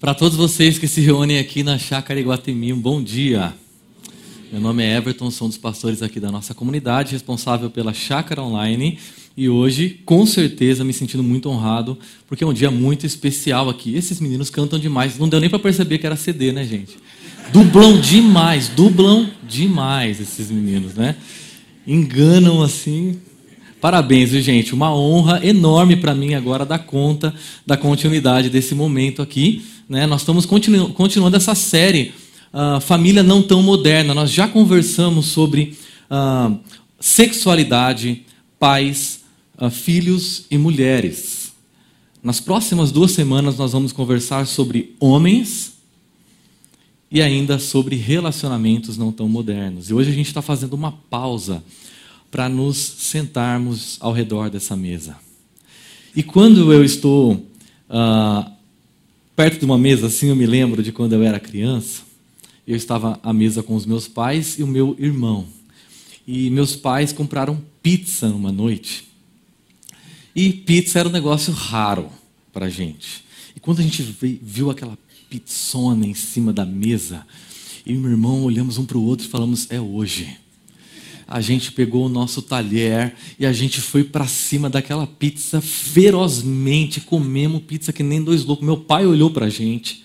Para todos vocês que se reúnem aqui na Chácara Iguatemi, um bom dia. Meu nome é Everton, sou um dos pastores aqui da nossa comunidade, responsável pela Chácara Online. E hoje, com certeza, me sentindo muito honrado, porque é um dia muito especial aqui. Esses meninos cantam demais, não deu nem para perceber que era CD, né, gente? Dublam demais, dublam demais esses meninos, né? Enganam assim, Parabéns, gente. Uma honra enorme para mim agora dar conta da continuidade desse momento aqui. Né? Nós estamos continu continuando essa série uh, Família Não Tão Moderna. Nós já conversamos sobre uh, sexualidade, pais, uh, filhos e mulheres. Nas próximas duas semanas nós vamos conversar sobre homens e ainda sobre relacionamentos não tão modernos. E hoje a gente está fazendo uma pausa para nos sentarmos ao redor dessa mesa. E quando eu estou uh, perto de uma mesa assim, eu me lembro de quando eu era criança. Eu estava à mesa com os meus pais e o meu irmão. E meus pais compraram pizza uma noite. E pizza era um negócio raro para gente. E quando a gente viu aquela pizzona em cima da mesa, eu e meu irmão olhamos um para o outro e falamos: é hoje a gente pegou o nosso talher e a gente foi para cima daquela pizza ferozmente, comemos pizza que nem dois loucos. Meu pai olhou para a gente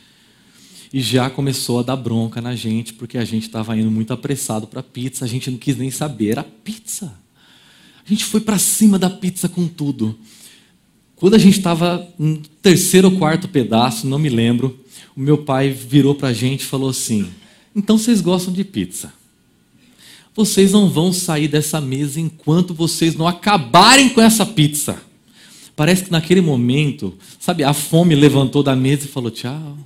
e já começou a dar bronca na gente, porque a gente estava indo muito apressado para pizza, a gente não quis nem saber, era pizza. A gente foi para cima da pizza com tudo. Quando a gente estava no terceiro ou quarto pedaço, não me lembro, o meu pai virou para a gente e falou assim: Então vocês gostam de pizza? Vocês não vão sair dessa mesa enquanto vocês não acabarem com essa pizza. Parece que naquele momento, sabe, a fome levantou da mesa e falou: tchau.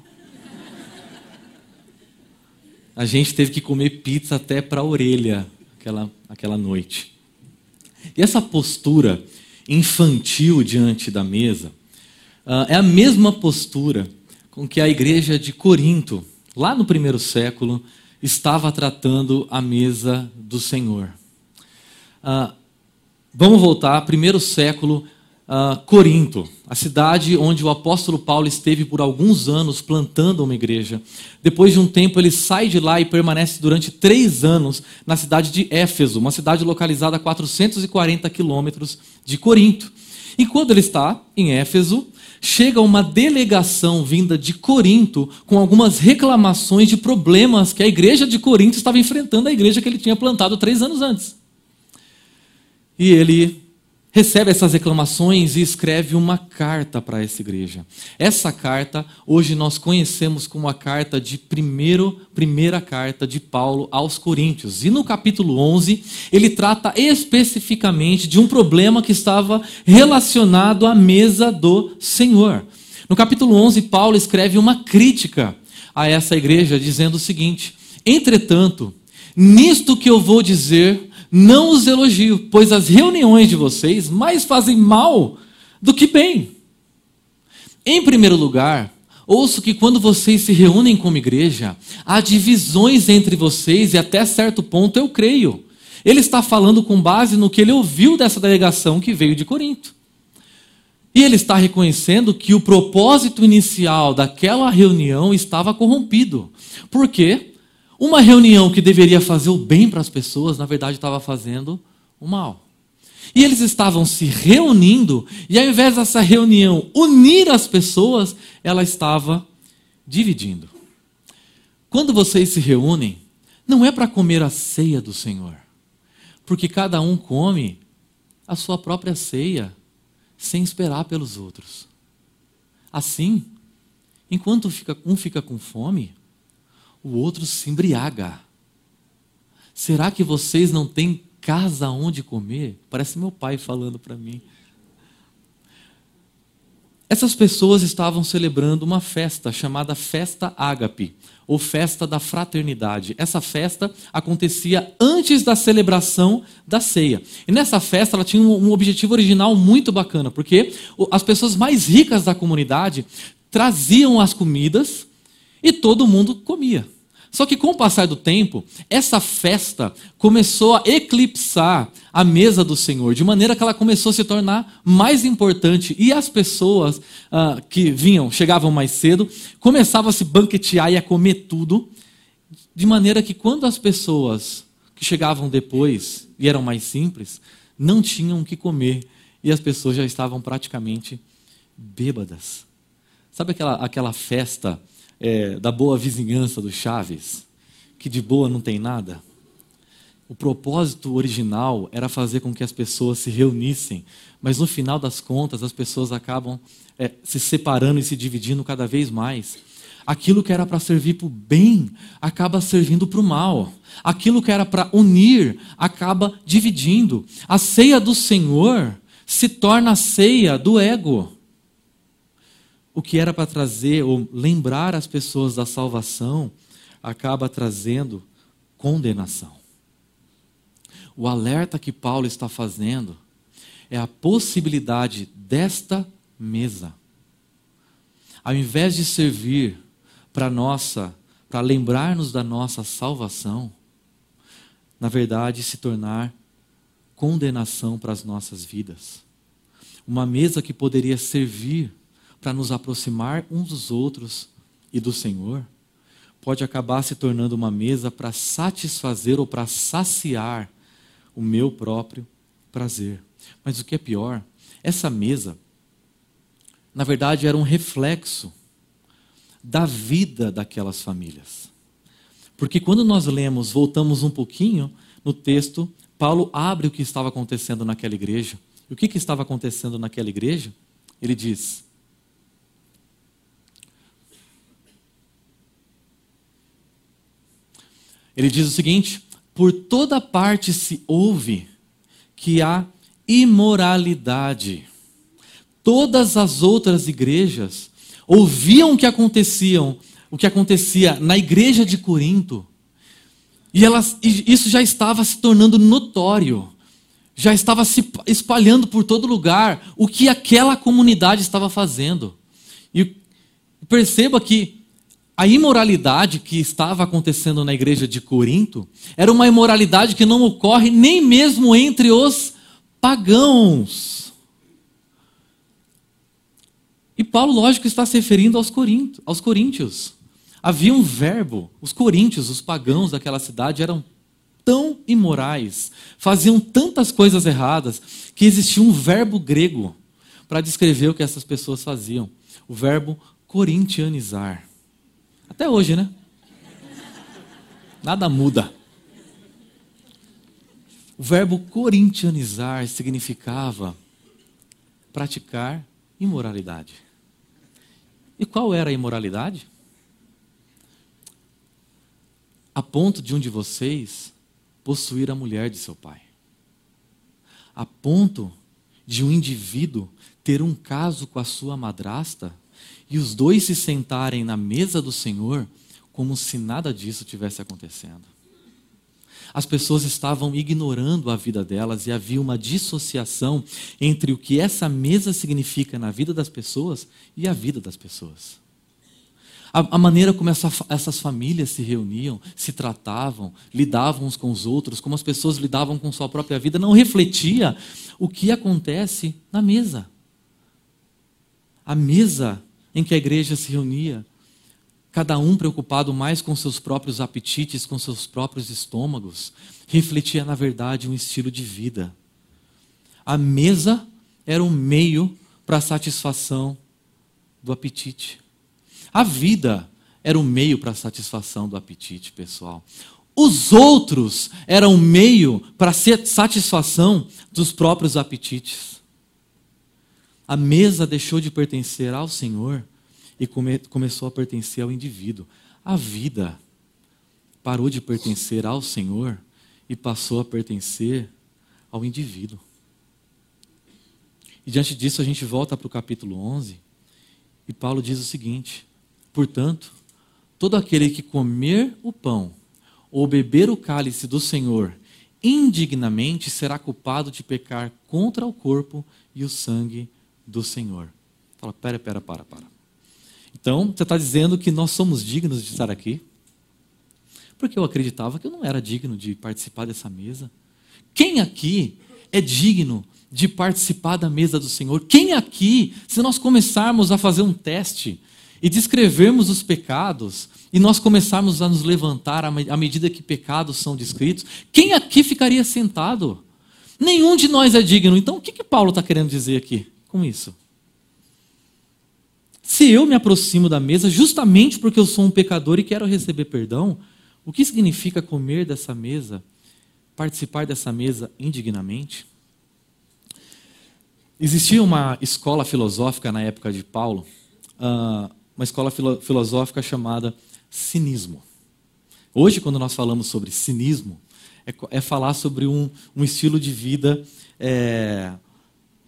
A gente teve que comer pizza até para a orelha aquela, aquela noite. E essa postura infantil diante da mesa uh, é a mesma postura com que a igreja de Corinto, lá no primeiro século, estava tratando a mesa do Senhor. Ah, vamos voltar, primeiro século, ah, Corinto, a cidade onde o apóstolo Paulo esteve por alguns anos plantando uma igreja. Depois de um tempo, ele sai de lá e permanece durante três anos na cidade de Éfeso, uma cidade localizada a 440 quilômetros de Corinto. E quando ele está em Éfeso, chega uma delegação vinda de Corinto com algumas reclamações de problemas que a igreja de Corinto estava enfrentando a igreja que ele tinha plantado três anos antes. E ele recebe essas reclamações e escreve uma carta para essa igreja. Essa carta hoje nós conhecemos como a carta de primeiro, primeira carta de Paulo aos Coríntios. E no capítulo 11, ele trata especificamente de um problema que estava relacionado à mesa do Senhor. No capítulo 11, Paulo escreve uma crítica a essa igreja dizendo o seguinte: "Entretanto, nisto que eu vou dizer, não os elogio, pois as reuniões de vocês mais fazem mal do que bem. Em primeiro lugar, ouço que quando vocês se reúnem como igreja, há divisões entre vocês e até certo ponto eu creio. Ele está falando com base no que ele ouviu dessa delegação que veio de Corinto. E ele está reconhecendo que o propósito inicial daquela reunião estava corrompido. Por quê? Uma reunião que deveria fazer o bem para as pessoas, na verdade estava fazendo o mal. E eles estavam se reunindo, e ao invés dessa reunião unir as pessoas, ela estava dividindo. Quando vocês se reúnem, não é para comer a ceia do Senhor, porque cada um come a sua própria ceia, sem esperar pelos outros. Assim, enquanto um fica com fome, o outro se embriaga. Será que vocês não têm casa onde comer? Parece meu pai falando para mim. Essas pessoas estavam celebrando uma festa chamada Festa Ágape, ou Festa da Fraternidade. Essa festa acontecia antes da celebração da ceia. E nessa festa ela tinha um objetivo original muito bacana, porque as pessoas mais ricas da comunidade traziam as comidas e todo mundo comia. Só que com o passar do tempo, essa festa começou a eclipsar a mesa do Senhor, de maneira que ela começou a se tornar mais importante. E as pessoas ah, que vinham, chegavam mais cedo, começavam a se banquetear e a comer tudo, de maneira que quando as pessoas que chegavam depois e eram mais simples, não tinham o que comer e as pessoas já estavam praticamente bêbadas. Sabe aquela, aquela festa é, da boa vizinhança do Chaves, que de boa não tem nada? O propósito original era fazer com que as pessoas se reunissem, mas no final das contas as pessoas acabam é, se separando e se dividindo cada vez mais. Aquilo que era para servir para o bem acaba servindo para o mal. Aquilo que era para unir acaba dividindo. A ceia do Senhor se torna a ceia do ego o que era para trazer ou lembrar as pessoas da salvação acaba trazendo condenação. O alerta que Paulo está fazendo é a possibilidade desta mesa, ao invés de servir para nossa, para lembrar-nos da nossa salvação, na verdade se tornar condenação para as nossas vidas. Uma mesa que poderia servir para nos aproximar uns dos outros e do Senhor, pode acabar se tornando uma mesa para satisfazer ou para saciar o meu próprio prazer. Mas o que é pior, essa mesa, na verdade, era um reflexo da vida daquelas famílias. Porque quando nós lemos, voltamos um pouquinho no texto, Paulo abre o que estava acontecendo naquela igreja. E o que, que estava acontecendo naquela igreja? Ele diz: Ele diz o seguinte: por toda parte se ouve que há imoralidade. Todas as outras igrejas ouviam o que aconteciam, o que acontecia na igreja de Corinto, e, elas, isso já estava se tornando notório, já estava se espalhando por todo lugar o que aquela comunidade estava fazendo. E perceba que a imoralidade que estava acontecendo na igreja de Corinto era uma imoralidade que não ocorre nem mesmo entre os pagãos. E Paulo, lógico, está se referindo aos, corinto, aos coríntios. Havia um verbo, os coríntios, os pagãos daquela cidade eram tão imorais, faziam tantas coisas erradas, que existia um verbo grego para descrever o que essas pessoas faziam: o verbo corintianizar. Até hoje, né? Nada muda. O verbo corintianizar significava praticar imoralidade. E qual era a imoralidade? A ponto de um de vocês possuir a mulher de seu pai. A ponto de um indivíduo ter um caso com a sua madrasta e os dois se sentarem na mesa do Senhor como se nada disso tivesse acontecendo. As pessoas estavam ignorando a vida delas e havia uma dissociação entre o que essa mesa significa na vida das pessoas e a vida das pessoas. A, a maneira como essa, essas famílias se reuniam, se tratavam, lidavam uns com os outros, como as pessoas lidavam com sua própria vida, não refletia o que acontece na mesa. A mesa em que a igreja se reunia, cada um preocupado mais com seus próprios apetites, com seus próprios estômagos, refletia, na verdade, um estilo de vida. A mesa era um meio para a satisfação do apetite. A vida era um meio para a satisfação do apetite pessoal. Os outros eram um meio para a satisfação dos próprios apetites. A mesa deixou de pertencer ao Senhor e come, começou a pertencer ao indivíduo. A vida parou de pertencer ao Senhor e passou a pertencer ao indivíduo. E diante disso a gente volta para o capítulo 11 e Paulo diz o seguinte: Portanto, todo aquele que comer o pão ou beber o cálice do Senhor indignamente será culpado de pecar contra o corpo e o sangue do Senhor. Fala, pera, pera, para, para. Então, você está dizendo que nós somos dignos de estar aqui? Porque eu acreditava que eu não era digno de participar dessa mesa. Quem aqui é digno de participar da mesa do Senhor? Quem aqui, se nós começarmos a fazer um teste e descrevermos os pecados, e nós começarmos a nos levantar à medida que pecados são descritos, quem aqui ficaria sentado? Nenhum de nós é digno. Então, o que, que Paulo está querendo dizer aqui com isso? Se eu me aproximo da mesa justamente porque eu sou um pecador e quero receber perdão, o que significa comer dessa mesa, participar dessa mesa indignamente? Existia uma escola filosófica na época de Paulo, uh, uma escola filo filosófica chamada cinismo. Hoje, quando nós falamos sobre cinismo, é, é falar sobre um, estilo de vida, é,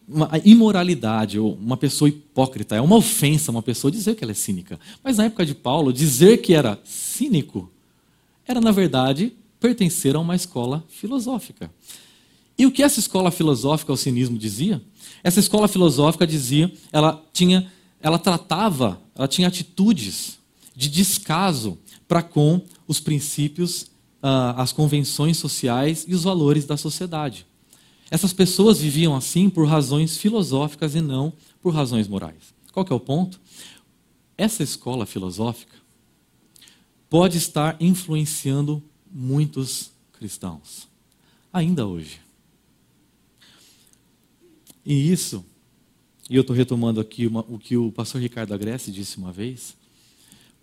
uma imoralidade, ou uma pessoa hipócrita. É uma ofensa uma pessoa dizer que ela é cínica. Mas na época de Paulo, dizer que era cínico era, na verdade, pertencer a uma escola filosófica. E o que essa escola filosófica, o cinismo, dizia? Essa escola filosófica dizia, ela tinha, ela tratava, ela tinha atitudes de descaso para com os princípios, uh, as convenções sociais e os valores da sociedade. Essas pessoas viviam assim por razões filosóficas e não por razões morais. Qual é o ponto? Essa escola filosófica pode estar influenciando muitos cristãos, ainda hoje. E isso, e eu estou retomando aqui uma, o que o pastor Ricardo Agreste disse uma vez,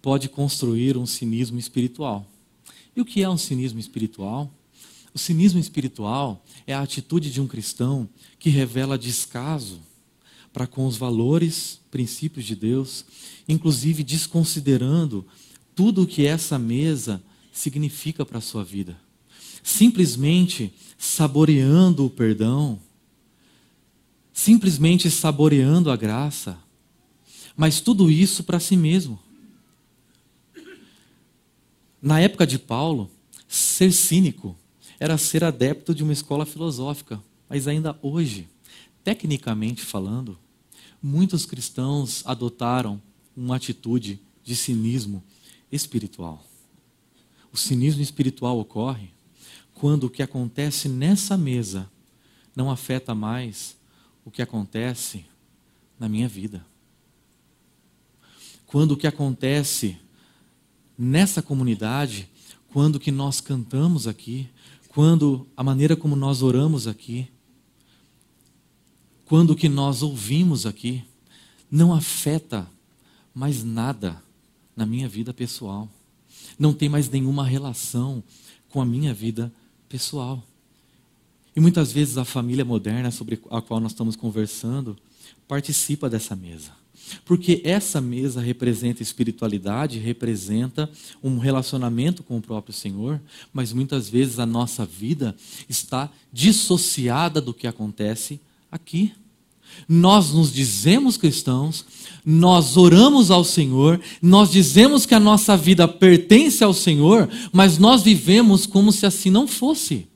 pode construir um cinismo espiritual. E o que é um cinismo espiritual? O cinismo espiritual é a atitude de um cristão que revela descaso para com os valores, princípios de Deus, inclusive desconsiderando tudo o que essa mesa significa para a sua vida. Simplesmente saboreando o perdão, simplesmente saboreando a graça, mas tudo isso para si mesmo. Na época de Paulo, ser cínico era ser adepto de uma escola filosófica, mas ainda hoje, tecnicamente falando, muitos cristãos adotaram uma atitude de cinismo espiritual. O cinismo espiritual ocorre quando o que acontece nessa mesa não afeta mais o que acontece na minha vida. Quando o que acontece nessa comunidade, quando o que nós cantamos aqui, quando a maneira como nós oramos aqui, quando o que nós ouvimos aqui não afeta mais nada na minha vida pessoal. Não tem mais nenhuma relação com a minha vida pessoal. E muitas vezes a família moderna sobre a qual nós estamos conversando participa dessa mesa. Porque essa mesa representa espiritualidade, representa um relacionamento com o próprio Senhor, mas muitas vezes a nossa vida está dissociada do que acontece aqui. Nós nos dizemos cristãos, nós oramos ao Senhor, nós dizemos que a nossa vida pertence ao Senhor, mas nós vivemos como se assim não fosse.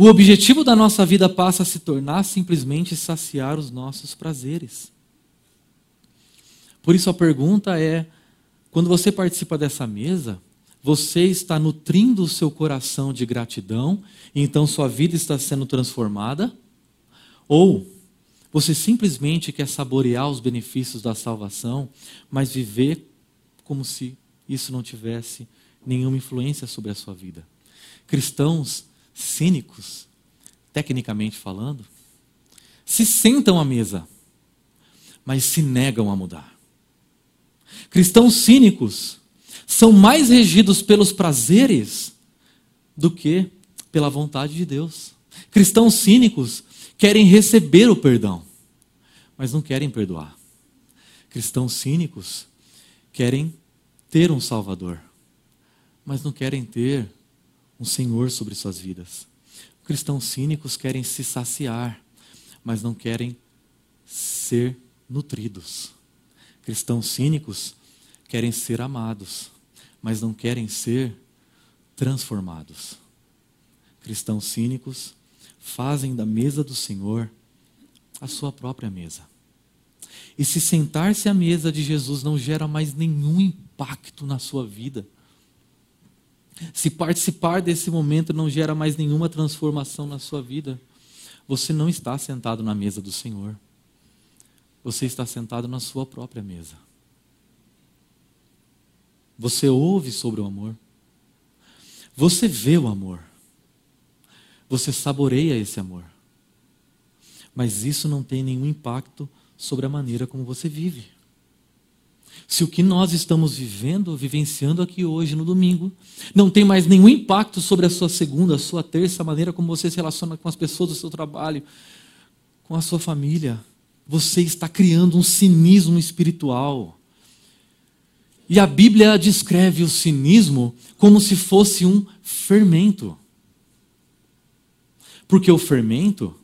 O objetivo da nossa vida passa a se tornar simplesmente saciar os nossos prazeres. Por isso a pergunta é: quando você participa dessa mesa, você está nutrindo o seu coração de gratidão, então sua vida está sendo transformada? Ou você simplesmente quer saborear os benefícios da salvação, mas viver como se isso não tivesse nenhuma influência sobre a sua vida? Cristãos cínicos, tecnicamente falando, se sentam à mesa, mas se negam a mudar. Cristãos cínicos são mais regidos pelos prazeres do que pela vontade de Deus. Cristãos cínicos querem receber o perdão, mas não querem perdoar. Cristãos cínicos querem ter um Salvador, mas não querem ter um Senhor sobre suas vidas. Cristãos cínicos querem se saciar, mas não querem ser nutridos. Cristãos cínicos querem ser amados, mas não querem ser transformados. Cristãos cínicos fazem da mesa do Senhor a sua própria mesa. E se sentar-se à mesa de Jesus não gera mais nenhum impacto na sua vida, Se participar desse momento não gera mais nenhuma transformação na sua vida, você não está sentado na mesa do Senhor. Você está sentado na sua própria mesa. Você ouve sobre o amor. Você vê o amor. Você saboreia esse amor. Mas isso não tem nenhum impacto sobre a maneira como você vive. Se o que nós estamos vivendo, vivenciando aqui hoje, no domingo, não tem mais nenhum impacto sobre a sua segunda, a sua terça, a maneira como você se relaciona com as pessoas do seu trabalho, com a sua família, você está criando um cinismo espiritual. E a Bíblia descreve o cinismo como se fosse um fermento. Porque o fermento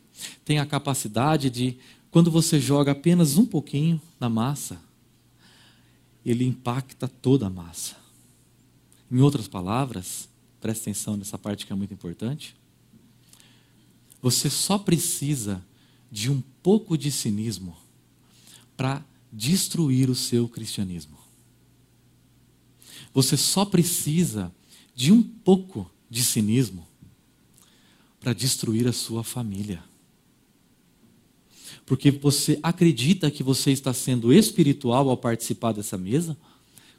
tem a capacidade de, quando você joga apenas um pouquinho na massa, ele impacta toda a massa. Em outras palavras, preste atenção nessa parte que é muito importante. Você só precisa de um pouco de cinismo para destruir o seu cristianismo. Você só precisa de um pouco de cinismo para destruir a sua família. Porque você acredita que você está sendo espiritual ao participar dessa mesa,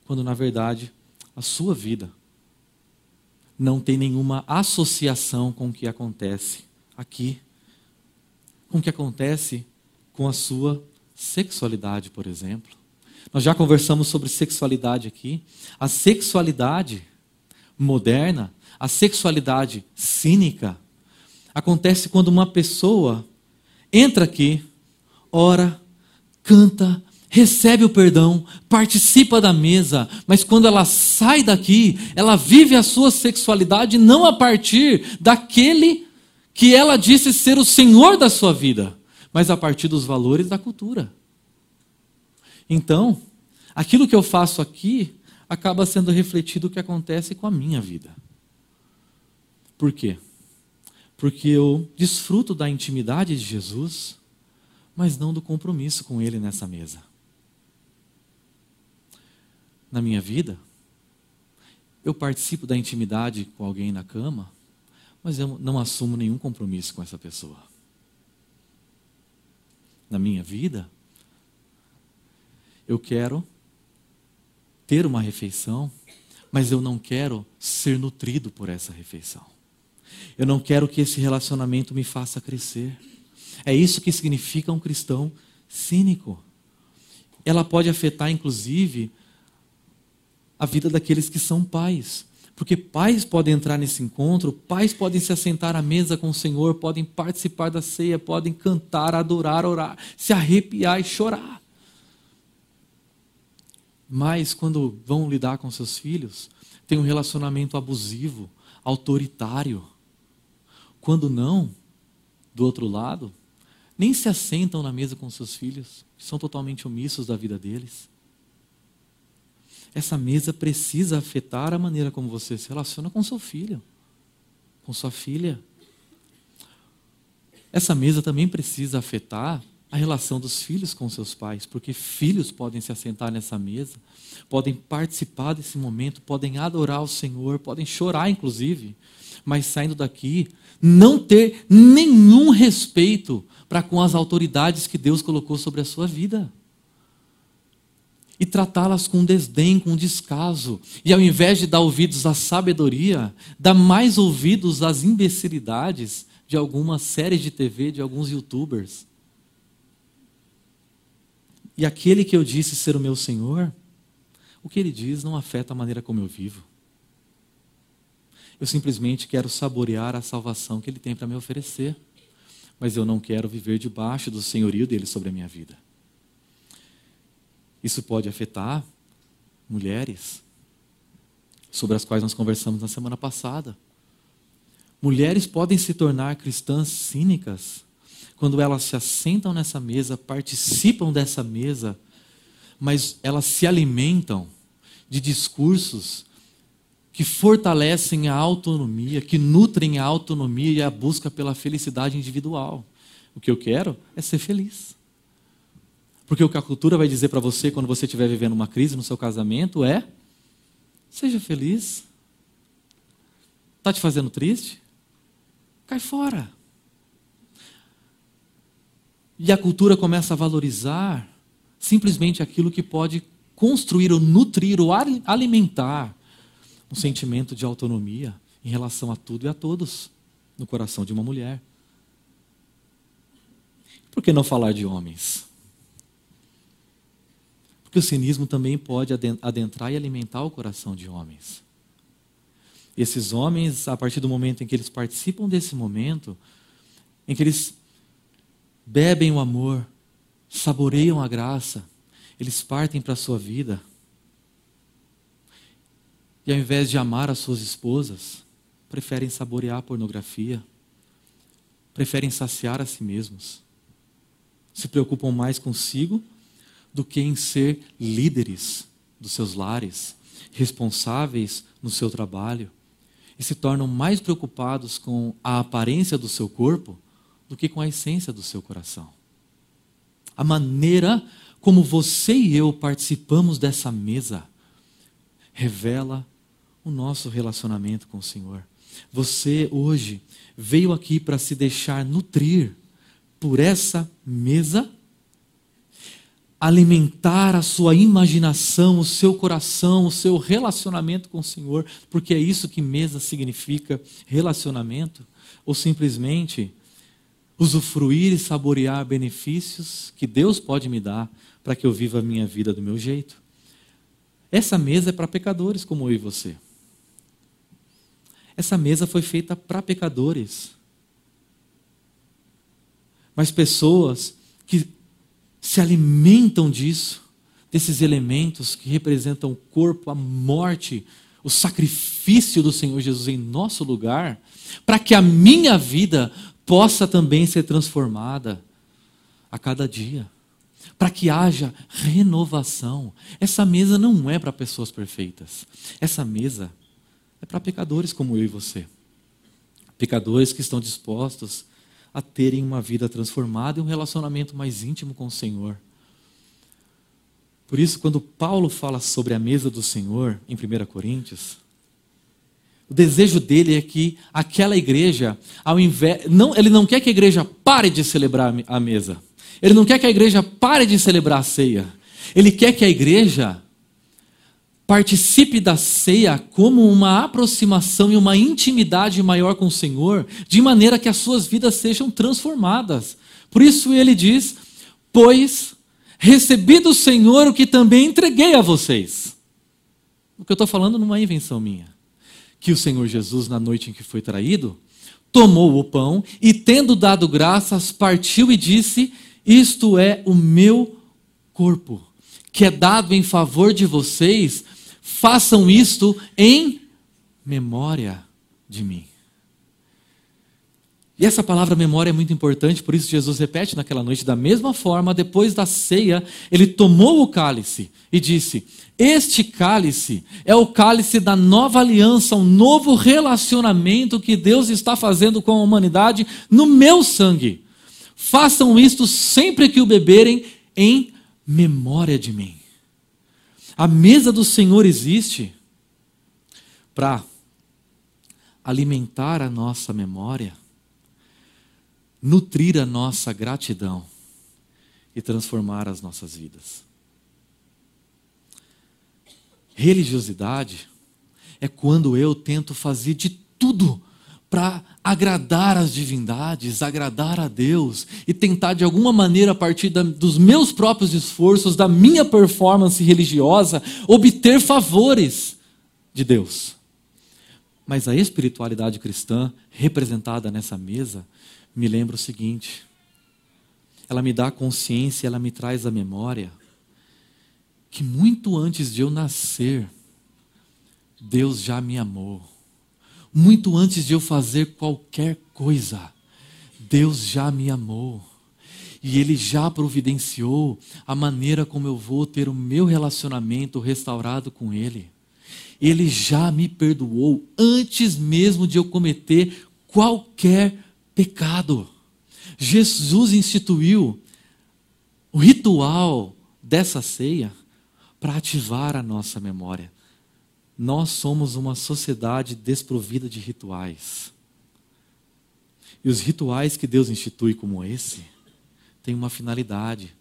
quando na verdade a sua vida não tem nenhuma associação com o que acontece aqui, com o que acontece com a sua sexualidade, por exemplo. Nós já conversamos sobre sexualidade aqui. A sexualidade moderna, a sexualidade cínica, acontece quando uma pessoa entra aqui, ora, canta, recebe o perdão, participa da mesa, mas quando ela sai daqui, ela vive a sua sexualidade não a partir daquele que ela disse ser o senhor da sua vida, mas a partir dos valores da cultura. Então, aquilo que eu faço aqui acaba sendo refletido o que acontece com a minha vida. Por quê? porque eu desfruto da intimidade de Jesus, mas não do compromisso com Ele nessa mesa. Na minha vida, eu participo da intimidade com alguém na cama, mas eu não assumo nenhum compromisso com essa pessoa. Na minha vida, eu quero ter uma refeição, mas eu não quero ser nutrido por essa refeição. Eu não quero que esse relacionamento me faça crescer. É isso que significa um cristão cínico. Ela pode afetar, inclusive, a vida daqueles que são pais. Porque pais podem entrar nesse encontro, pais podem se assentar à mesa com o Senhor, podem participar da ceia, podem cantar, adorar, orar, se arrepiar e chorar. Mas quando vão lidar com seus filhos, tem um relacionamento abusivo, autoritário quando não, do outro lado, nem se assentam na mesa com seus filhos, são totalmente omissos da vida deles. Essa mesa precisa afetar a maneira como você se relaciona com seu filho, com sua filha. Essa mesa também precisa afetar a relação dos filhos com seus pais, porque filhos podem se assentar nessa mesa, podem participar desse momento, podem adorar o Senhor, podem chorar, inclusive, mas saindo daqui, não ter nenhum respeito para com as autoridades que Deus colocou sobre a sua vida. E tratá-las com desdém, com descaso. E ao invés de dar ouvidos à sabedoria, dá mais ouvidos às imbecilidades de algumas séries de TV, de alguns youtubers. E aquele que eu disse ser o meu Senhor, o que ele diz não afeta a maneira como eu vivo. Eu simplesmente quero saborear a salvação que Ele tem para me oferecer. Mas eu não quero viver debaixo do senhorio dele sobre a minha vida. Isso pode afetar mulheres, sobre as quais nós conversamos na semana passada. Mulheres podem se tornar cristãs cínicas quando elas se assentam nessa mesa, participam dessa mesa, mas elas se alimentam de discursos que fortalecem a autonomia, que nutrem a autonomia e a busca pela felicidade individual. O que eu quero é ser feliz. Porque o que a cultura vai dizer para você quando você estiver vivendo uma crise no seu casamento é: seja feliz. Está te fazendo triste? Cai fora. E a cultura começa a valorizar simplesmente aquilo que pode construir ou nutrir ou alimentar um sentimento de autonomia em relação a tudo e a todos no coração de uma mulher. Por que não falar de homens? Porque o cinismo também pode adentrar e alimentar o coração de homens. Esses homens, a partir do momento em que eles participam desse momento, em que eles bebem o amor, saboreiam a graça, eles partem para a sua vida. E ao invés de amar as suas esposas, preferem saborear a pornografia, preferem saciar a si mesmos. Se preocupam mais consigo do que em ser líderes dos seus lares, responsáveis no seu trabalho, e se tornam mais preocupados com a aparência do seu corpo do que com a essência do seu coração. A maneira como você e eu participamos dessa mesa revela o nosso relacionamento com o Senhor. Você hoje veio aqui para se deixar nutrir por essa mesa, alimentar a sua imaginação, o seu coração, o seu relacionamento com o Senhor, porque é isso que mesa significa relacionamento, ou simplesmente usufruir e saborear benefícios que Deus pode me dar para que eu viva a minha vida do meu jeito. Essa mesa é para pecadores como eu e você. Essa mesa foi feita para pecadores. Mas pessoas que se alimentam disso, desses elementos que representam o corpo, a morte, o sacrifício do Senhor Jesus em nosso lugar, para que a minha vida possa também ser transformada a cada dia, para que haja renovação. Essa mesa não é para pessoas perfeitas, essa mesa é para pecadores como eu e você. Pecadores que estão dispostos a terem uma vida transformada e um relacionamento mais íntimo com o Senhor. Por isso, quando Paulo fala sobre a mesa do Senhor, em 1 Coríntios, o desejo dele é que aquela igreja, ao invés, não, ele não quer que a igreja pare de celebrar a mesa. Ele não quer que a igreja pare de celebrar a ceia. Ele quer que a igreja participe da ceia como uma aproximação e uma intimidade maior com o Senhor, de maneira que as suas vidas sejam transformadas. Por isso ele diz: Pois recebi do Senhor o que também entreguei a vocês. O que eu estou falando não é invenção minha que o Senhor Jesus, na noite em que foi traído, tomou o pão e, tendo dado graças, partiu e disse: Isto é o meu corpo, que é dado em favor de vocês, façam isto em memória de mim. E essa palavra memória é muito importante, por isso Jesus repete naquela noite, da mesma forma, depois da ceia, ele tomou o cálice e disse: Este cálice é o cálice da nova aliança, um novo relacionamento que Deus está fazendo com a humanidade no meu sangue. Façam isto sempre que o beberem, em memória de mim. A mesa do Senhor existe para alimentar a nossa memória nutrir a nossa gratidão e transformar as nossas vidas. Religiosidade é quando eu tento fazer de tudo para agradar as divindades, agradar a Deus e tentar de alguma maneira, a partir da, dos meus próprios esforços, da minha performance religiosa, obter favores de Deus. Mas a espiritualidade cristã, representada nessa mesa, me lembra o seguinte: ela me dá consciência, ela me traz a memória que muito antes de eu nascer, Deus já me amou. Muito antes de eu fazer qualquer coisa, Deus já me amou. E Ele já providenciou a maneira como eu vou ter o meu relacionamento restaurado com Ele. Ele já me perdoou antes mesmo de eu cometer qualquer pecado. Jesus instituiu o ritual dessa ceia para ativar a nossa memória nós somos uma sociedade desprovida de rituais. E os rituais que Deus institui como esse têm uma finalidade: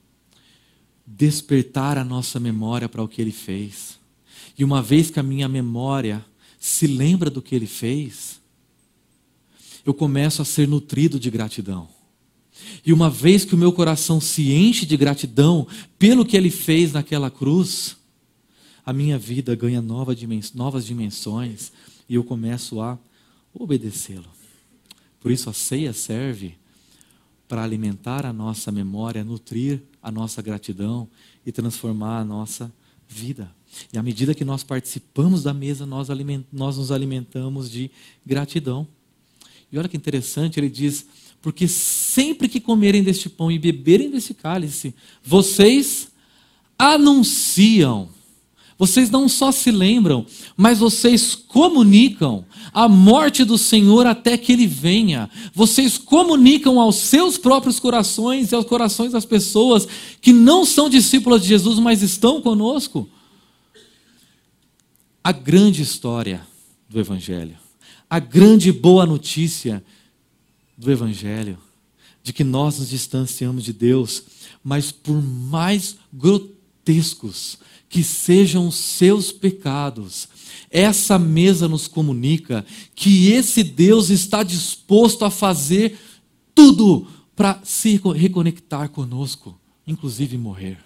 despertar a nossa memória para o que Ele fez. E uma vez que a minha memória se lembra do que Ele fez, eu começo a ser nutrido de gratidão. E uma vez que o meu coração se enche de gratidão pelo que Ele fez naquela cruz, a minha vida ganha novas dimensões e eu começo a obedecê-lo. Por isso a ceia serve para alimentar a nossa memória, nutrir a nossa gratidão e transformar a nossa vida. E à medida que nós participamos da mesa, nós, nós nos alimentamos de gratidão. E olha que interessante, ele diz: porque sempre que comerem deste pão e beberem desse cálice, vocês anunciam vocês não só se lembram, mas vocês comunicam a morte do Senhor até que ele venha. Vocês comunicam aos seus próprios corações e aos corações das pessoas que não são discípulas de Jesus, mas estão conosco. A grande história do Evangelho, a grande boa notícia do Evangelho, de que nós nos distanciamos de Deus, mas por mais grotescos, que sejam seus pecados. Essa mesa nos comunica que esse Deus está disposto a fazer tudo para se reconectar conosco, inclusive morrer.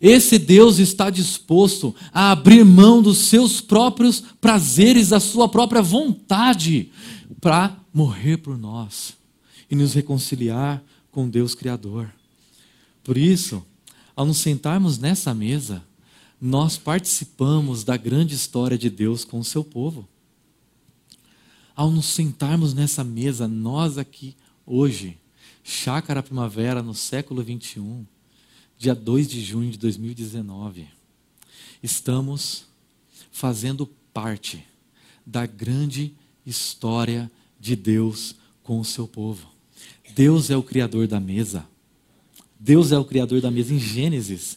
Esse Deus está disposto a abrir mão dos seus próprios prazeres, da sua própria vontade, para morrer por nós e nos reconciliar com Deus Criador. Por isso, ao nos sentarmos nessa mesa, nós participamos da grande história de Deus com o seu povo. Ao nos sentarmos nessa mesa, nós aqui, hoje, Chácara Primavera, no século 21, dia 2 de junho de 2019, estamos fazendo parte da grande história de Deus com o seu povo. Deus é o criador da mesa. Deus é o criador da mesa. Em Gênesis,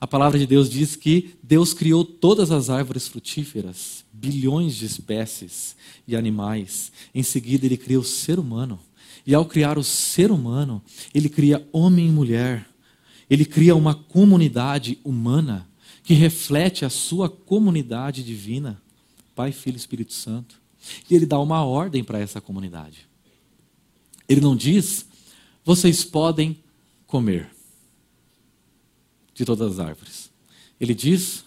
a palavra de Deus diz que Deus criou todas as árvores frutíferas, bilhões de espécies e animais. Em seguida, ele cria o ser humano. E ao criar o ser humano, ele cria homem e mulher. Ele cria uma comunidade humana que reflete a sua comunidade divina, Pai, Filho e Espírito Santo. E ele dá uma ordem para essa comunidade. Ele não diz, vocês podem comer de todas as árvores. Ele diz: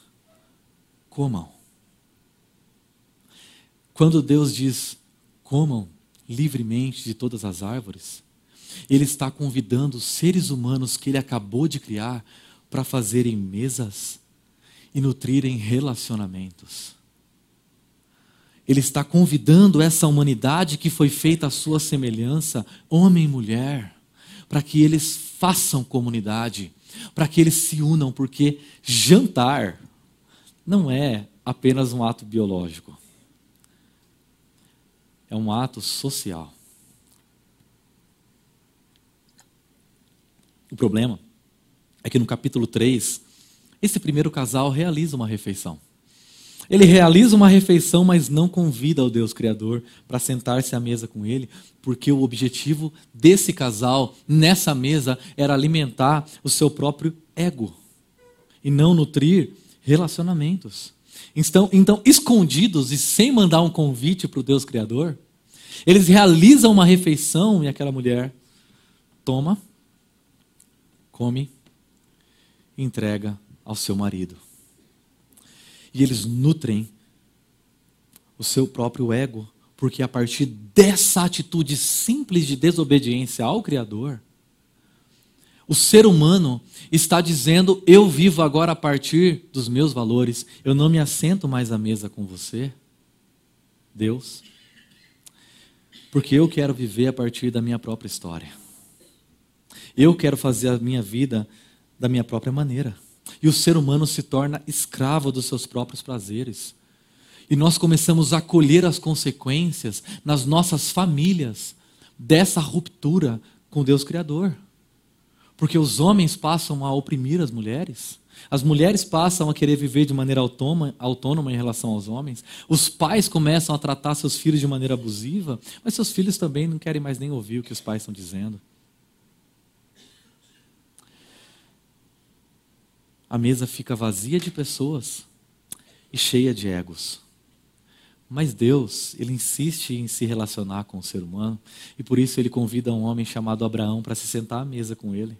comam. Quando Deus diz comam livremente de todas as árvores, Ele está convidando os seres humanos que Ele acabou de criar para fazerem mesas e nutrirem relacionamentos. Ele está convidando essa humanidade que foi feita à sua semelhança, homem e mulher, para que eles façam comunidade, para que eles se unam, porque jantar não é apenas um ato biológico, é um ato social. O problema é que no capítulo 3, esse primeiro casal realiza uma refeição. Ele realiza uma refeição, mas não convida o Deus Criador para sentar-se à mesa com ele, porque o objetivo desse casal nessa mesa era alimentar o seu próprio ego e não nutrir relacionamentos. Então, então escondidos e sem mandar um convite para o Deus Criador, eles realizam uma refeição e aquela mulher toma, come, entrega ao seu marido e eles nutrem o seu próprio ego, porque a partir dessa atitude simples de desobediência ao Criador, o ser humano está dizendo: eu vivo agora a partir dos meus valores, eu não me assento mais à mesa com você, Deus, porque eu quero viver a partir da minha própria história. Eu quero fazer a minha vida da minha própria maneira. E o ser humano se torna escravo dos seus próprios prazeres. E nós começamos a colher as consequências nas nossas famílias dessa ruptura com Deus Criador. Porque os homens passam a oprimir as mulheres As mulheres passam a querer viver de maneira autônoma, em relação aos homens. Os pais começam a tratar seus filhos de maneira abusiva, mas seus filhos também não querem mais nem ouvir o que os pais estão dizendo. A mesa fica vazia de pessoas e cheia de egos. Mas Deus, ele insiste em se relacionar com o ser humano e por isso ele convida um homem chamado Abraão para se sentar à mesa com ele.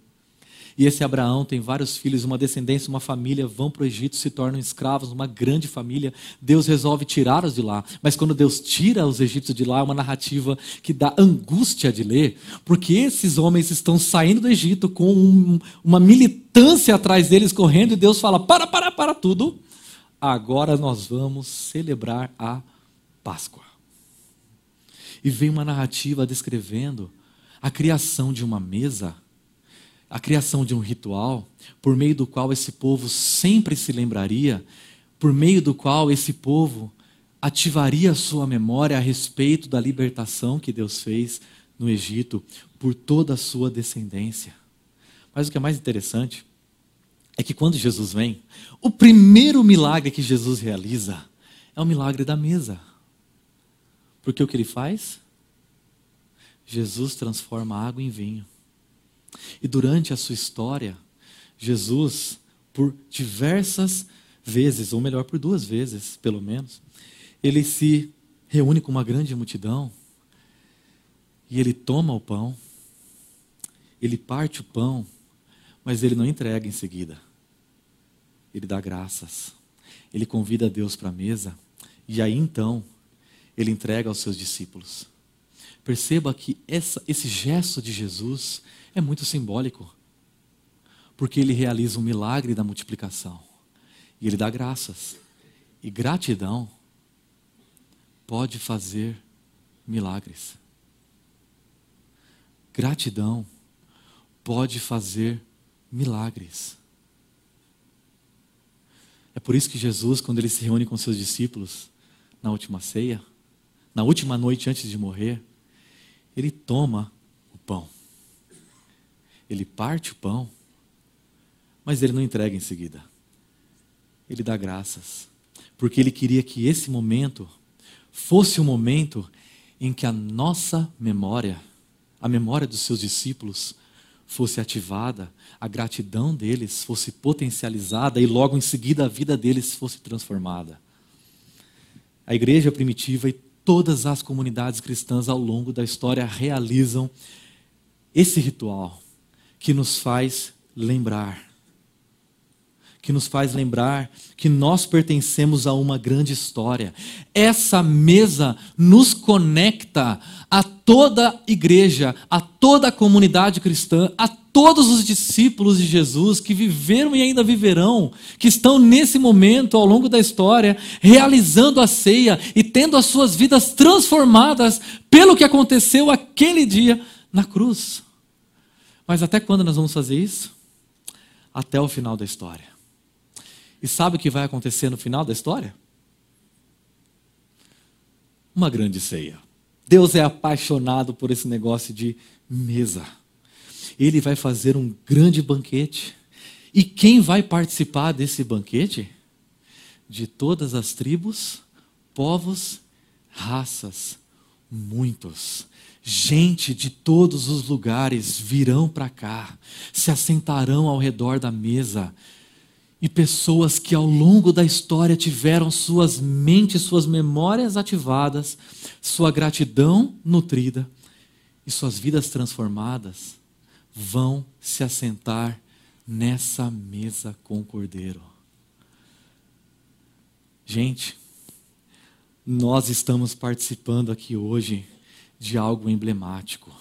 E esse Abraão tem vários filhos, uma descendência, uma família, vão para o Egito, se tornam escravos, uma grande família. Deus resolve tirá-los de lá. Mas quando Deus tira os egípcios de lá, é uma narrativa que dá angústia de ler, porque esses homens estão saindo do Egito com um, uma militância atrás deles correndo, e Deus fala: para, para, para tudo. Agora nós vamos celebrar a Páscoa. E vem uma narrativa descrevendo a criação de uma mesa a criação de um ritual por meio do qual esse povo sempre se lembraria, por meio do qual esse povo ativaria a sua memória a respeito da libertação que Deus fez no Egito por toda a sua descendência. Mas o que é mais interessante é que quando Jesus vem, o primeiro milagre que Jesus realiza é o milagre da mesa. Porque o que ele faz? Jesus transforma água em vinho. E durante a sua história, Jesus, por diversas vezes, ou melhor, por duas vezes, pelo menos, ele se reúne com uma grande multidão e ele toma o pão, ele parte o pão, mas ele não entrega em seguida. Ele dá graças. Ele convida Deus para a mesa e aí então ele entrega aos seus discípulos. Perceba que essa, esse gesto de Jesus é muito simbólico, porque ele realiza o um milagre da multiplicação e ele dá graças. E gratidão pode fazer milagres. Gratidão pode fazer milagres. É por isso que Jesus, quando ele se reúne com seus discípulos na última ceia, na última noite antes de morrer, ele toma o pão. Ele parte o pão, mas ele não entrega em seguida. Ele dá graças, porque ele queria que esse momento fosse o momento em que a nossa memória, a memória dos seus discípulos, fosse ativada, a gratidão deles fosse potencializada e logo em seguida a vida deles fosse transformada. A igreja primitiva e todas as comunidades cristãs ao longo da história realizam esse ritual que nos faz lembrar. Que nos faz lembrar que nós pertencemos a uma grande história. Essa mesa nos conecta a toda a igreja, a toda a comunidade cristã, a todos os discípulos de Jesus que viveram e ainda viverão, que estão nesse momento ao longo da história, realizando a ceia e tendo as suas vidas transformadas pelo que aconteceu aquele dia na cruz. Mas até quando nós vamos fazer isso? Até o final da história. E sabe o que vai acontecer no final da história? Uma grande ceia. Deus é apaixonado por esse negócio de mesa. Ele vai fazer um grande banquete. E quem vai participar desse banquete? De todas as tribos, povos, raças, muitos. Gente de todos os lugares virão para cá, se assentarão ao redor da mesa. E pessoas que ao longo da história tiveram suas mentes, suas memórias ativadas, sua gratidão nutrida e suas vidas transformadas, vão se assentar nessa mesa com o Cordeiro. Gente, nós estamos participando aqui hoje de algo emblemático.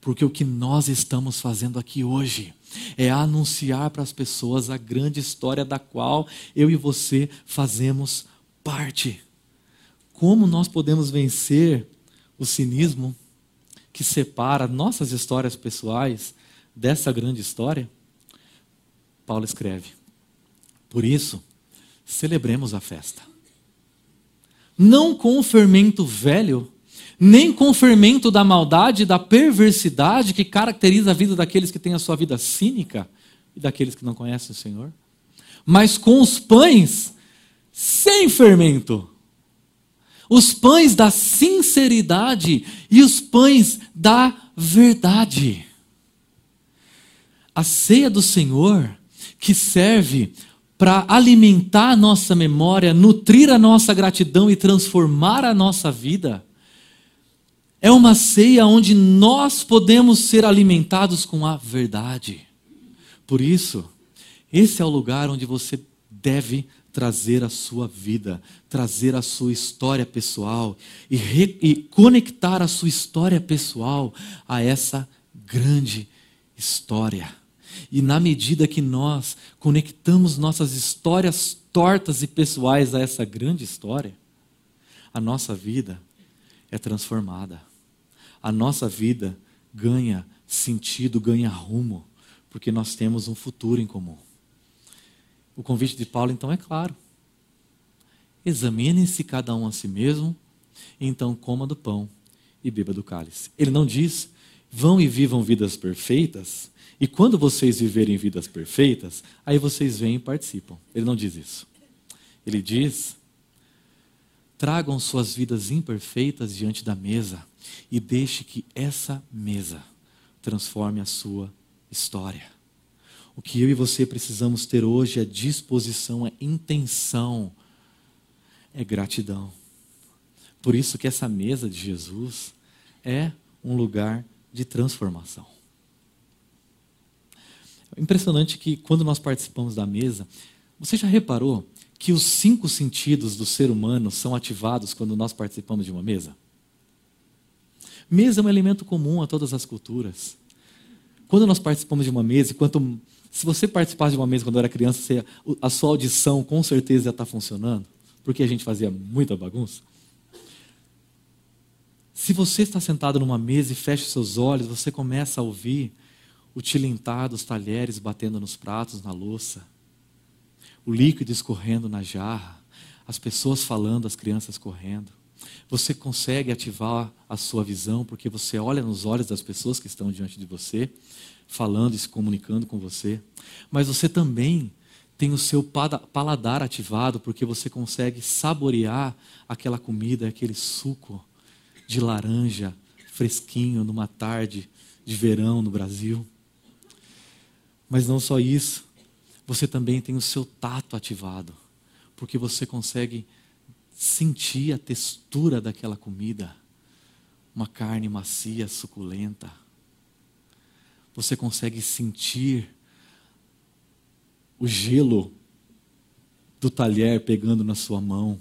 Porque o que nós estamos fazendo aqui hoje é anunciar para as pessoas a grande história da qual eu e você fazemos parte. Como nós podemos vencer o cinismo que separa nossas histórias pessoais dessa grande história? Paulo escreve: Por isso, celebremos a festa. Não com o fermento velho, nem com o fermento da maldade, da perversidade que caracteriza a vida daqueles que têm a sua vida cínica e daqueles que não conhecem o Senhor. mas com os pães sem fermento. Os pães da sinceridade e os pães da verdade. A ceia do Senhor, que serve para alimentar a nossa memória, nutrir a nossa gratidão e transformar a nossa vida, é uma ceia onde nós podemos ser alimentados com a verdade. Por isso, esse é o lugar onde você deve trazer a sua vida, trazer a sua história pessoal e, re, e conectar a sua história pessoal a essa grande história. E na medida que nós conectamos nossas histórias tortas e pessoais a essa grande história, a nossa vida é transformada. A nossa vida ganha sentido, ganha rumo, porque nós temos um futuro em comum. O convite de Paulo, então, é claro. Examine-se cada um a si mesmo, então coma do pão e beba do cálice. Ele não diz, vão e vivam vidas perfeitas, e quando vocês viverem vidas perfeitas, aí vocês vêm e participam. Ele não diz isso. Ele diz, tragam suas vidas imperfeitas diante da mesa e deixe que essa mesa transforme a sua história. O que eu e você precisamos ter hoje é disposição, é intenção, é gratidão. Por isso que essa mesa de Jesus é um lugar de transformação. É impressionante que quando nós participamos da mesa, você já reparou que os cinco sentidos do ser humano são ativados quando nós participamos de uma mesa? Mesa é um elemento comum a todas as culturas. Quando nós participamos de uma mesa, quanto se você participasse de uma mesa quando era criança, você, a sua audição com certeza já está funcionando, porque a gente fazia muita bagunça. Se você está sentado numa mesa e fecha seus olhos, você começa a ouvir o tilintar dos talheres batendo nos pratos, na louça, o líquido escorrendo na jarra, as pessoas falando, as crianças correndo. Você consegue ativar a sua visão porque você olha nos olhos das pessoas que estão diante de você falando e se comunicando com você, mas você também tem o seu paladar ativado, porque você consegue saborear aquela comida, aquele suco de laranja fresquinho numa tarde de verão no Brasil. Mas não só isso, você também tem o seu tato ativado, porque você consegue sentir a textura daquela comida, uma carne macia, suculenta você consegue sentir o gelo do talher pegando na sua mão.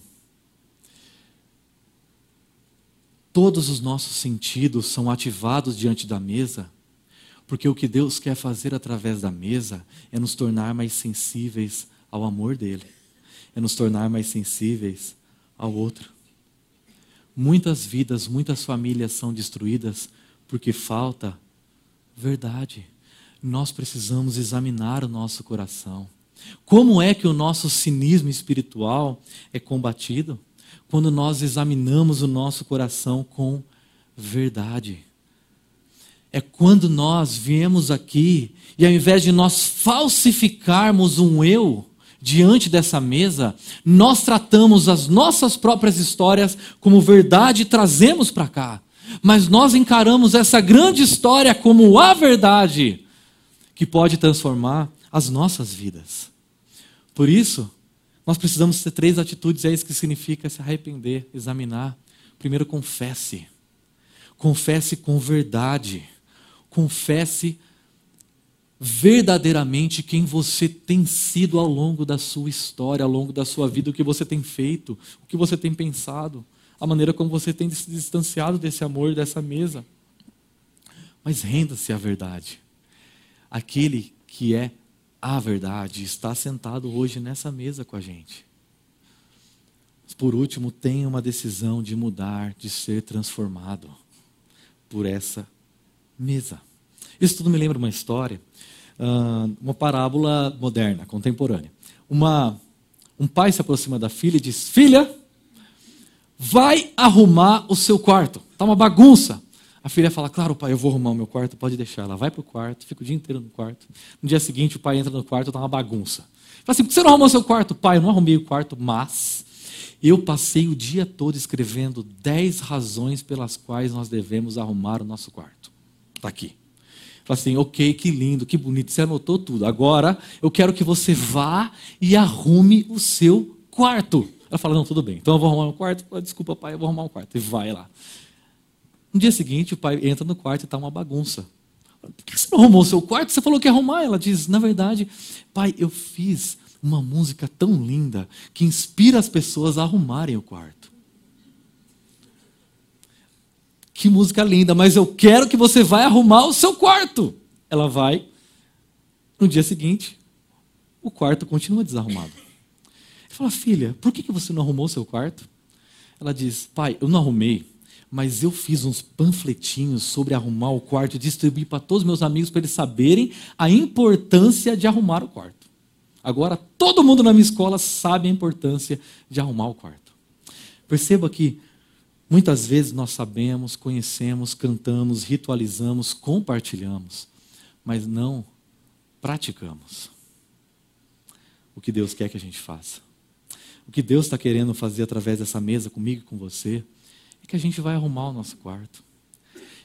Todos os nossos sentidos são ativados diante da mesa, porque o que Deus quer fazer através da mesa é nos tornar mais sensíveis ao amor dele, é nos tornar mais sensíveis ao outro. Muitas vidas, muitas famílias são destruídas porque falta verdade. Nós precisamos examinar o nosso coração. Como é que o nosso cinismo espiritual é combatido? Quando nós examinamos o nosso coração com verdade. É quando nós viemos aqui e ao invés de nós falsificarmos um eu diante dessa mesa, nós tratamos as nossas próprias histórias como verdade e trazemos para cá mas nós encaramos essa grande história como a verdade que pode transformar as nossas vidas. Por isso, nós precisamos ter três atitudes, é isso que significa se arrepender, examinar. Primeiro, confesse. Confesse com verdade. Confesse verdadeiramente quem você tem sido ao longo da sua história, ao longo da sua vida, o que você tem feito, o que você tem pensado a maneira como você tem se distanciado desse amor, dessa mesa. Mas renda-se à verdade. Aquele que é a verdade está sentado hoje nessa mesa com a gente. Por último, tenha uma decisão de mudar, de ser transformado por essa mesa. Isso tudo me lembra uma história, uma parábola moderna, contemporânea. Uma, um pai se aproxima da filha e diz: Filha, vai arrumar o seu quarto. Está uma bagunça. A filha fala: Claro, pai, eu vou arrumar o meu quarto, pode deixar. Ela vai para o quarto, fica o dia inteiro no quarto. No dia seguinte, o pai entra no quarto, está uma bagunça. Fala assim, por que você não arrumou seu quarto? Pai, eu não arrumei o quarto, mas eu passei o dia todo escrevendo 10 razões pelas quais nós devemos arrumar o nosso quarto. Está aqui. Fala assim, ok, que lindo, que bonito, você anotou tudo. Agora eu quero que você vá e arrume o seu quarto. Ela fala, não, tudo bem. Então eu vou arrumar um quarto. Desculpa, pai, eu vou arrumar um quarto. E vai lá. No dia seguinte, o pai entra no quarto e está uma bagunça. Por que você não arrumou o seu quarto? Você falou que ia arrumar. Ela diz, na verdade, pai, eu fiz uma música tão linda que inspira as pessoas a arrumarem o quarto. Que música linda, mas eu quero que você vá arrumar o seu quarto. Ela vai. No dia seguinte, o quarto continua desarrumado. Ele fala, filha, por que você não arrumou o seu quarto? Ela diz, pai, eu não arrumei, mas eu fiz uns panfletinhos sobre arrumar o quarto e distribuí para todos os meus amigos para eles saberem a importância de arrumar o quarto. Agora todo mundo na minha escola sabe a importância de arrumar o quarto. Perceba que muitas vezes nós sabemos, conhecemos, cantamos, ritualizamos, compartilhamos, mas não praticamos o que Deus quer que a gente faça. O que Deus está querendo fazer através dessa mesa comigo e com você é que a gente vai arrumar o nosso quarto,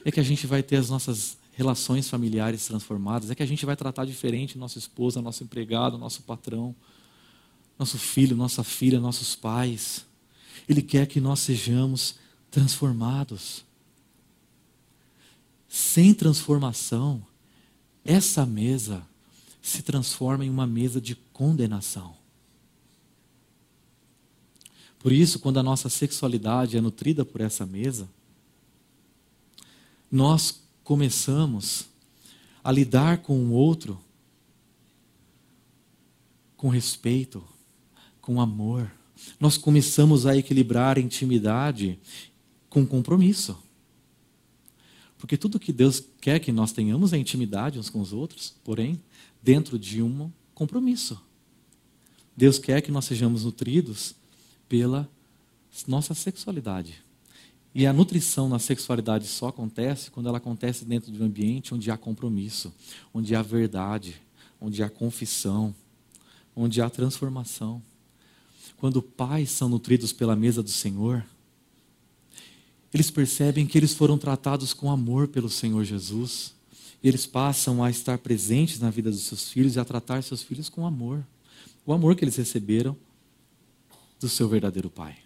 é que a gente vai ter as nossas relações familiares transformadas, é que a gente vai tratar diferente nossa esposa, nosso empregado, nosso patrão, nosso filho, nossa filha, nossos pais. Ele quer que nós sejamos transformados. Sem transformação, essa mesa se transforma em uma mesa de condenação. Por isso, quando a nossa sexualidade é nutrida por essa mesa, nós começamos a lidar com o outro com respeito, com amor. Nós começamos a equilibrar intimidade com compromisso. Porque tudo que Deus quer que nós tenhamos é intimidade uns com os outros, porém, dentro de um compromisso. Deus quer que nós sejamos nutridos pela nossa sexualidade. E a nutrição na sexualidade só acontece quando ela acontece dentro de um ambiente onde há compromisso, onde há verdade, onde há confissão, onde há transformação. Quando pais são nutridos pela mesa do Senhor, eles percebem que eles foram tratados com amor pelo Senhor Jesus. E eles passam a estar presentes na vida dos seus filhos e a tratar seus filhos com amor. O amor que eles receberam do seu verdadeiro pai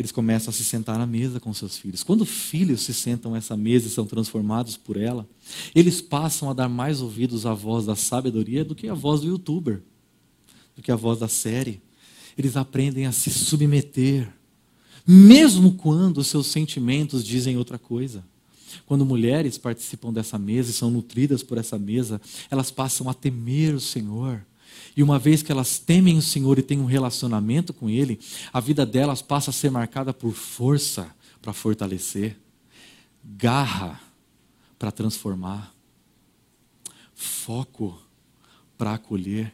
eles começam a se sentar na mesa com seus filhos. Quando filhos se sentam nessa mesa e são transformados por ela, eles passam a dar mais ouvidos à voz da sabedoria do que à voz do youtuber, do que à voz da série. Eles aprendem a se submeter, mesmo quando os seus sentimentos dizem outra coisa. Quando mulheres participam dessa mesa e são nutridas por essa mesa, elas passam a temer o Senhor e uma vez que elas temem o Senhor e têm um relacionamento com Ele, a vida delas passa a ser marcada por força para fortalecer, garra para transformar, foco para acolher,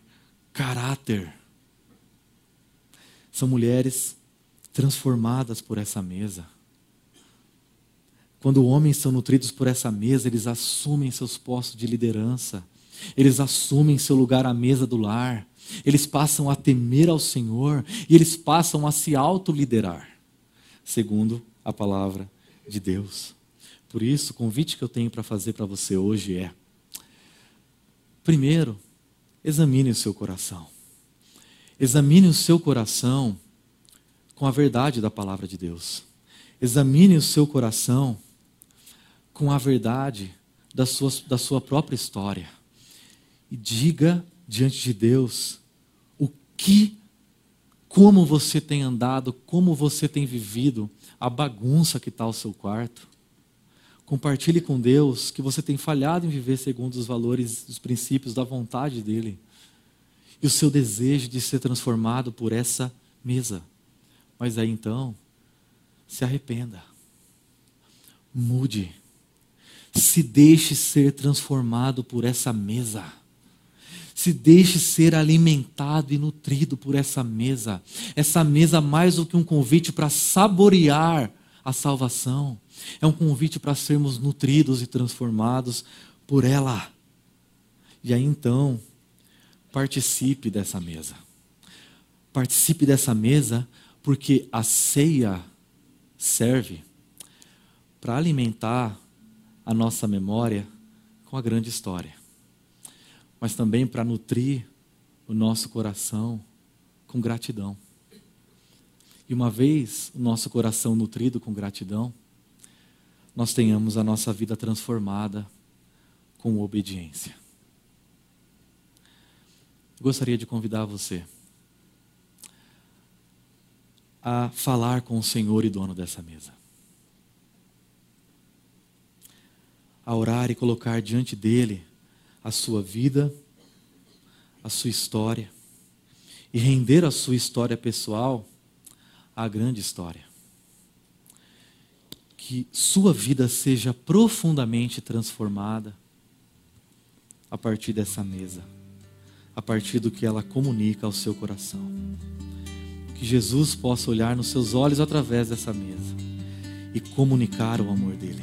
caráter. São mulheres transformadas por essa mesa. Quando homens são nutridos por essa mesa, eles assumem seus postos de liderança eles assumem seu lugar à mesa do lar, eles passam a temer ao Senhor e eles passam a se autoliderar, segundo a palavra de Deus. Por isso, o convite que eu tenho para fazer para você hoje é: primeiro, examine o seu coração. Examine o seu coração com a verdade da palavra de Deus. Examine o seu coração com a verdade da sua, da sua própria história e diga diante de Deus o que, como você tem andado, como você tem vivido, a bagunça que está o seu quarto. Compartilhe com Deus que você tem falhado em viver segundo os valores, os princípios da vontade dEle. E o seu desejo de ser transformado por essa mesa. Mas aí então, se arrependa. Mude. Se deixe ser transformado por essa mesa. Se deixe ser alimentado e nutrido por essa mesa. Essa mesa, mais do que um convite para saborear a salvação, é um convite para sermos nutridos e transformados por ela. E aí então, participe dessa mesa. Participe dessa mesa porque a ceia serve para alimentar a nossa memória com a grande história, mas também para nutrir o nosso coração com gratidão. E uma vez o nosso coração nutrido com gratidão, nós tenhamos a nossa vida transformada com obediência. Gostaria de convidar você a falar com o Senhor e dono dessa mesa. A orar e colocar diante dele a sua vida, a sua história, e render a sua história pessoal à grande história. Que sua vida seja profundamente transformada a partir dessa mesa, a partir do que ela comunica ao seu coração. Que Jesus possa olhar nos seus olhos através dessa mesa e comunicar o amor dele.